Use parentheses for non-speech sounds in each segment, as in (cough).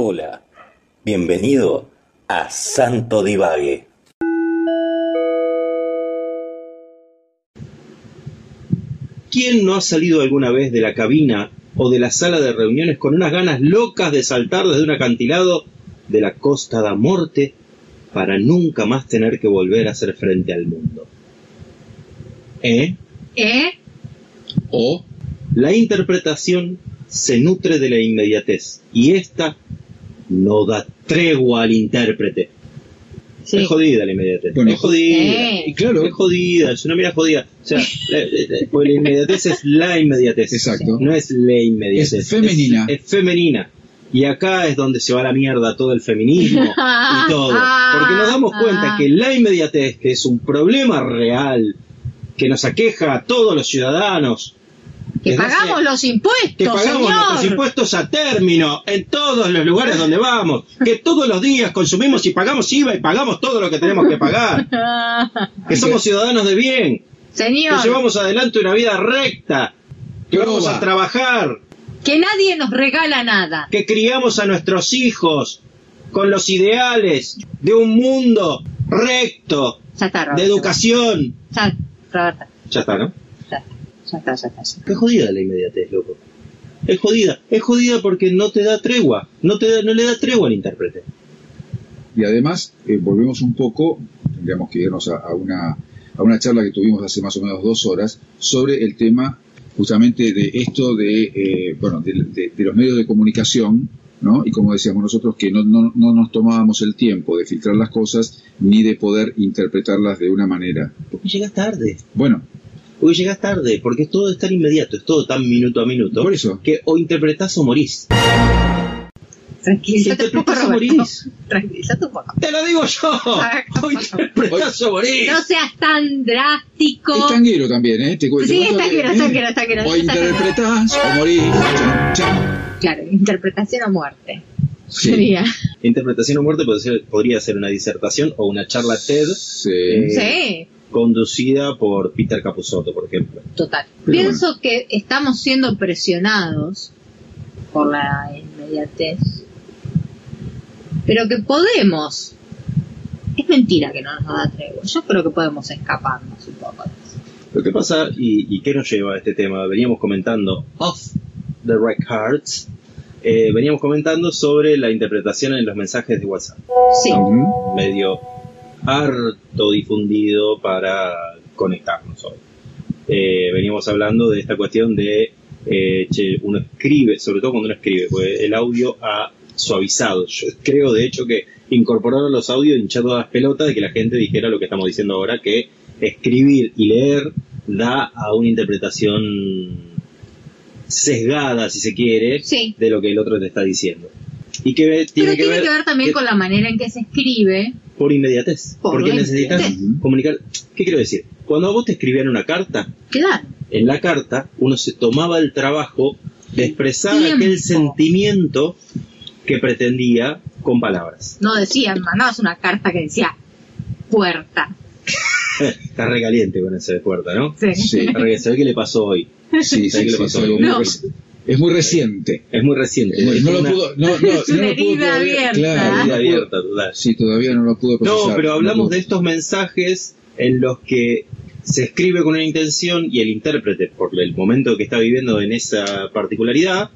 Hola, bienvenido a Santo Divague. ¿Quién no ha salido alguna vez de la cabina o de la sala de reuniones con unas ganas locas de saltar desde un acantilado de la costa da Morte para nunca más tener que volver a hacer frente al mundo? ¿Eh? ¿Eh? O La interpretación se nutre de la inmediatez y esta no da tregua al intérprete. Sí. Es jodida la inmediatez. Bueno, es jodida. Eh. y claro, Es jodida, es una mira jodida. O sea, la, la- porque la inmediatez es la inmediatez. Exacto. No es la inmediatez. Es femenina. Es, es femenina. Y acá es donde se va a la mierda todo el feminismo (laughs) y todo. Porque nos damos cuenta que la inmediatez, que es un problema real, que nos aqueja a todos los ciudadanos, Que hace- pagamos los impuestos, que pagamos señor. nuestros impuestos a término en todos los lugares donde vamos, que todos los días consumimos y pagamos IVA y pagamos todo lo que tenemos que pagar, (laughs) que somos ciudadanos de bien, que llevamos adelante una vida recta, que vamos a trabajar, que nadie nos regala nada. que criamos a nuestros hijos con los ideales de un mundo recto, está, de educación. Ya. Ya está, ¿no? Ya, ya está, ya está. ya está. Es jodida la inmediatez, loco. Es jodida. Es jodida porque no te da tregua. No, te da- no le da tregua al intérprete. y además eh, volvemos un poco, tendríamos que irnos a, a una, a una charla que tuvimos hace más o menos dos horas sobre el tema justamente de esto de, eh, bueno, de, de- de los medios de comunicación, ¿no? Y como decíamos nosotros, que no, no, no nos tomábamos el tiempo de filtrar las cosas ni de poder interpretarlas de una manera. Porque llegas tarde. Bueno, Porque llegas tarde. Porque todo es tan inmediato. Es todo tan minuto a minuto. por eso, Que o interpretás o morís. Tranquilízate un poco, Interpretás o Roberto. morís. Tranquilízate un poco. Te lo digo yo. O interpretás o morís. No seas tan drástico. es tanguero también, ¿eh? Te, Sí, que, tanguero, está tanguero, está tanguero. O interpretás o morís. Claro, interpretación o muerte. Sí. Sería. Interpretación o muerte ser- podría ser una disertación o una charla TED Sí. Eh, Sí, conducida por Peter Capusotto, por ejemplo. total. Pero Pienso que estamos siendo presionados por la inmediatez. Pero que podemos. Es mentira que no nos da tregua. Yo creo que podemos escaparnos un poco. Lo que pasa, y, y qué nos lleva a este tema, veníamos comentando off the records, eh, veníamos comentando sobre la interpretación en los mensajes de WhatsApp, Sí, medio harto difundido para conectarnos hoy. Eh, veníamos hablando de esta cuestión de, eh, che, uno escribe, sobre todo cuando uno escribe, porque el audio ha suavizado. Yo creo, de hecho, que incorporaron los audios hinchar todas las pelotas de que la gente dijera lo que estamos diciendo ahora, que escribir y leer da a una interpretación sesgada, si se quiere, sí. de lo que el otro te está diciendo. Y que tiene, Pero tiene que ver también que- con la manera en que se escribe. Por inmediatez. Por porque necesitas inmediatez. comunicar. ¿Qué quiero decir? Cuando a vos te escribían una carta, Claro. en la carta uno se tomaba el trabajo de expresar Tiempo. aquel sentimiento que pretendía con palabras. No decían, mandabas una carta que decía puerta. Está recaliente con ese de puerta, ¿no? Sí. Sí. Re- ¿Sabe qué le pasó hoy? Sí, ¿Sabe sí, qué le sí, pasó hoy? No. Es muy reciente. Es muy reciente. Eh, Es no lo una- pudo, no, no, (laughs) Es no una lo pudo herida todavía- abierta. claro, una no herida abierta, total. Sí, todavía no lo pudo procesar. No, pero hablamos pudo. de estos mensajes en los que se escribe con una intención y el intérprete, por el momento que está viviendo en esa particularidad,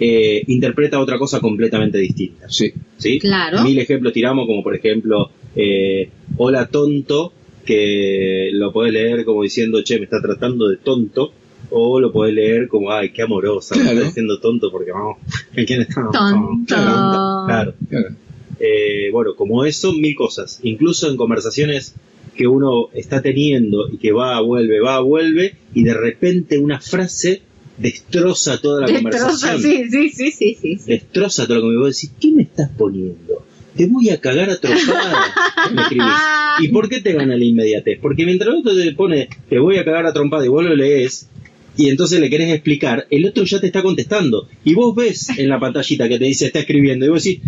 eh, interpreta otra cosa completamente distinta. Sí, ¿sí? Claro. Mil ejemplos tiramos, como por ejemplo, eh, hola tonto, que lo podés leer como diciendo, che, me está tratando de tonto, o lo podés leer como, ay, qué amorosa, me Claro. está diciendo tonto porque vamos, (laughs) ¿en quién estamos? Tonto. Claro. claro. Eh, bueno, como eso, mil cosas. Incluso en conversaciones que uno está teniendo y que va, vuelve, va, vuelve, y de repente una frase destroza toda la Destroza, conversación. sí, sí, sí, sí, sí, sí. Destroza todo lo que me voy a decir. ¿Qué me estás poniendo? Te voy a cagar a trompadas. (laughs) me. ¿Y por qué te gana la inmediatez? Porque mientras otro te pone, te voy a cagar a trompada y vos lo lees, y entonces le querés explicar, el otro ya te está contestando. Y vos ves en la pantallita que te dice, está escribiendo, y vos decís,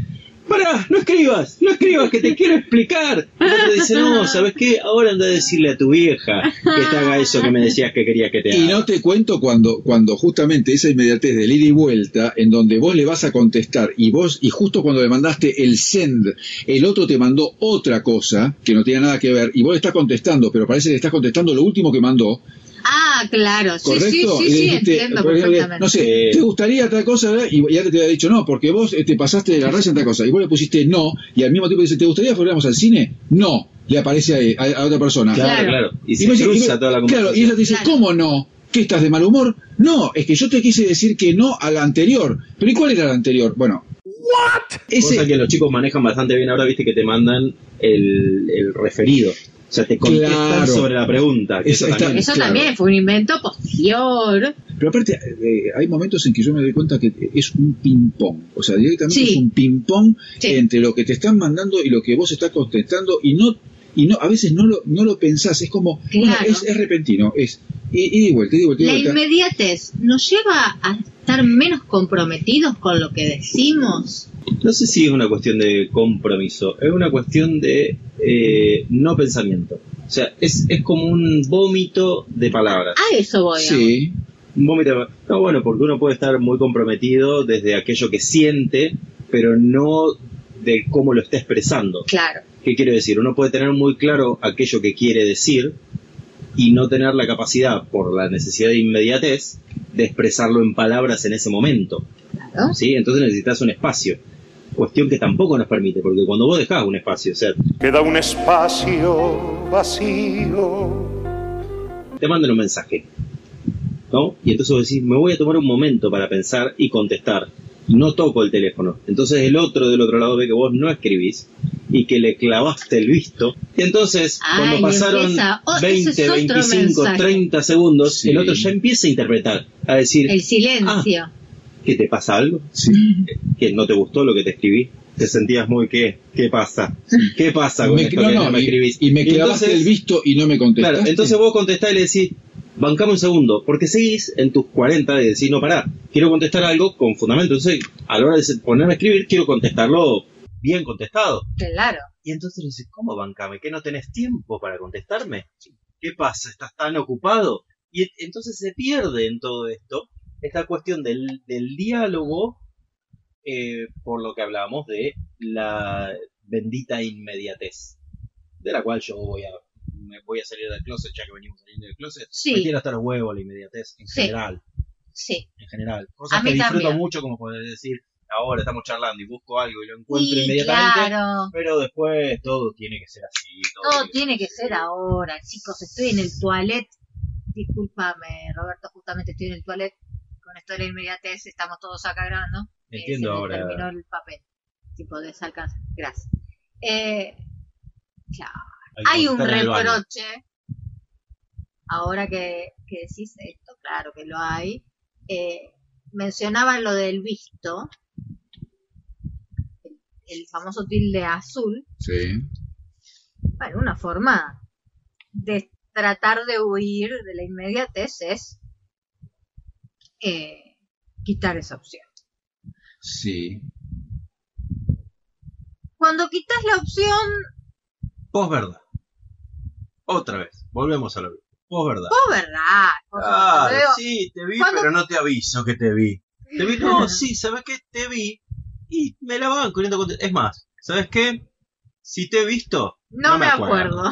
pará, no escribas, no escribas, que te quiero explicar. Y el otro dice, no, ¿sabes qué? Ahora anda a decirle a tu vieja que te haga eso que me decías que querías que te haga. Y no te cuento cuando, cuando justamente esa inmediatez de ida y vuelta, en donde vos le vas a contestar y vos, y justo cuando le mandaste el send, el otro te mandó otra cosa que no tiene nada que ver, y vos le estás contestando, pero parece que le estás contestando lo último que mandó, Ah, claro, sí, ¿correcto? sí, sí, sí, entiendo perfectamente. no sé. ¿te gustaría tal cosa? Y ya te había dicho no, porque vos te pasaste de la raya en tal cosa, y vos le pusiste no, y al mismo tiempo dice, ¿te gustaría que fuéramos al cine? No, le aparece a, a- a otra persona. Claro, Claro. claro. Y se cruza y- toda la Claro, y conversación. ella te dice, Claro. ¿cómo no? ¿Qué estás de mal humor? No, es que yo te quise decir que no a la anterior. ¿Pero y cuál era la anterior? Bueno, ese, Cosa que los chicos manejan bastante bien ahora, viste que te mandan el, el referido. O sea, te contestan Claro. sobre la pregunta. que eso está- también- Eso Claro. también fue un invento posterior. Pero aparte, eh, hay momentos en que yo me doy cuenta que es un ping-pong. O sea, directamente Sí. es un ping-pong Sí. entre lo que te están mandando y lo que vos estás contestando y no y no a veces no lo, no lo pensás. Es como, bueno, es, es repentino. Es y, y de vuelta, y de vuelta, y de La inmediatez nos lleva a estar menos comprometidos con lo que decimos. No sé si es una cuestión de compromiso, es una cuestión de eh, no pensamiento. O sea, es, es como un vómito de palabras. A eso voy. Sí, Un vómito de- No, bueno, porque uno puede estar muy comprometido desde aquello que siente, pero no de cómo lo está expresando. Claro. ¿Qué quiero decir? Uno puede tener muy claro aquello que quiere decir y no tener la capacidad, por la necesidad de inmediatez, de expresarlo en palabras en ese momento. Claro. ¿sí? Entonces necesitas un espacio. Cuestión que tampoco nos permite, porque cuando vos dejás un espacio, o sea, Queda un espacio vacío. te mandan un mensaje, ¿no? Y entonces vos decís, me voy a tomar un momento para pensar y contestar. No toco el teléfono. Entonces el otro del otro lado ve que vos no escribís y que le clavaste el visto. Y entonces, Ay, cuando pasaron oh, ese 20, es otro 25, mensaje. 30 segundos, Sí. el otro ya empieza a interpretar, a decir, El silencio. ¿Que te pasa algo? sí. ¿Que no te gustó lo que te escribí? ¿Te sentías muy qué? ¿Qué pasa? ¿Qué pasa con Me- esto no, que no, no me y- escribís? y, me clavaste entonces- el visto y no me contestaste. Claro, entonces vos contestás y le decís, bancame un segundo, porque seguís en tus 40 de decir, no, pará, quiero contestar algo con fundamento. Entonces, a la hora de ponerme a escribir, quiero contestarlo bien contestado. Claro. Y entonces le dices, ¿cómo bancame? ¿Que no tenés tiempo para contestarme? ¿Qué pasa? ¿Estás tan ocupado? Y entonces se pierde en todo esto esta cuestión del, del diálogo eh, por lo que hablábamos de la bendita inmediatez, de la cual yo voy a me voy a salir del closet ya que venimos saliendo del closet. Sí. Me quiero estar huevo la inmediatez en Sí. general, Sí. en general. Cosas A mí que disfruto también. mucho como poder decir, ahora estamos charlando y busco algo y lo encuentro Sí, inmediatamente, claro. pero después todo tiene que ser así. Todo tiene que ser ahora, chicos. Estoy en el toilet. Discúlpame, Roberto, justamente estoy en el toilet. Con esto de la inmediatez, estamos todos acá grabando. Eh, Entiendo se me ahora. terminó el papel. Tipo, desalcanza. Gracias. Eh, claro. Hay un reproche. Ahora que, que decís esto, claro que lo hay. Eh, mencionaban lo del visto. El, el famoso tilde azul. Sí. Bueno, una forma de tratar de huir de la inmediatez es eh, quitar esa opción. Sí. Cuando quitas la opción, Posverdad. Otra vez, volvemos a lo mismo. Posverdad. verdad, por favor, Ah, veo- sí, te vi, ¿Cuándo- pero no te aviso que te vi. Te vi, no, (laughs) sí, ¿sabes qué? Te vi y me la van corriendo. Es más, ¿sabes qué? Si te he visto, no, me acuerdo.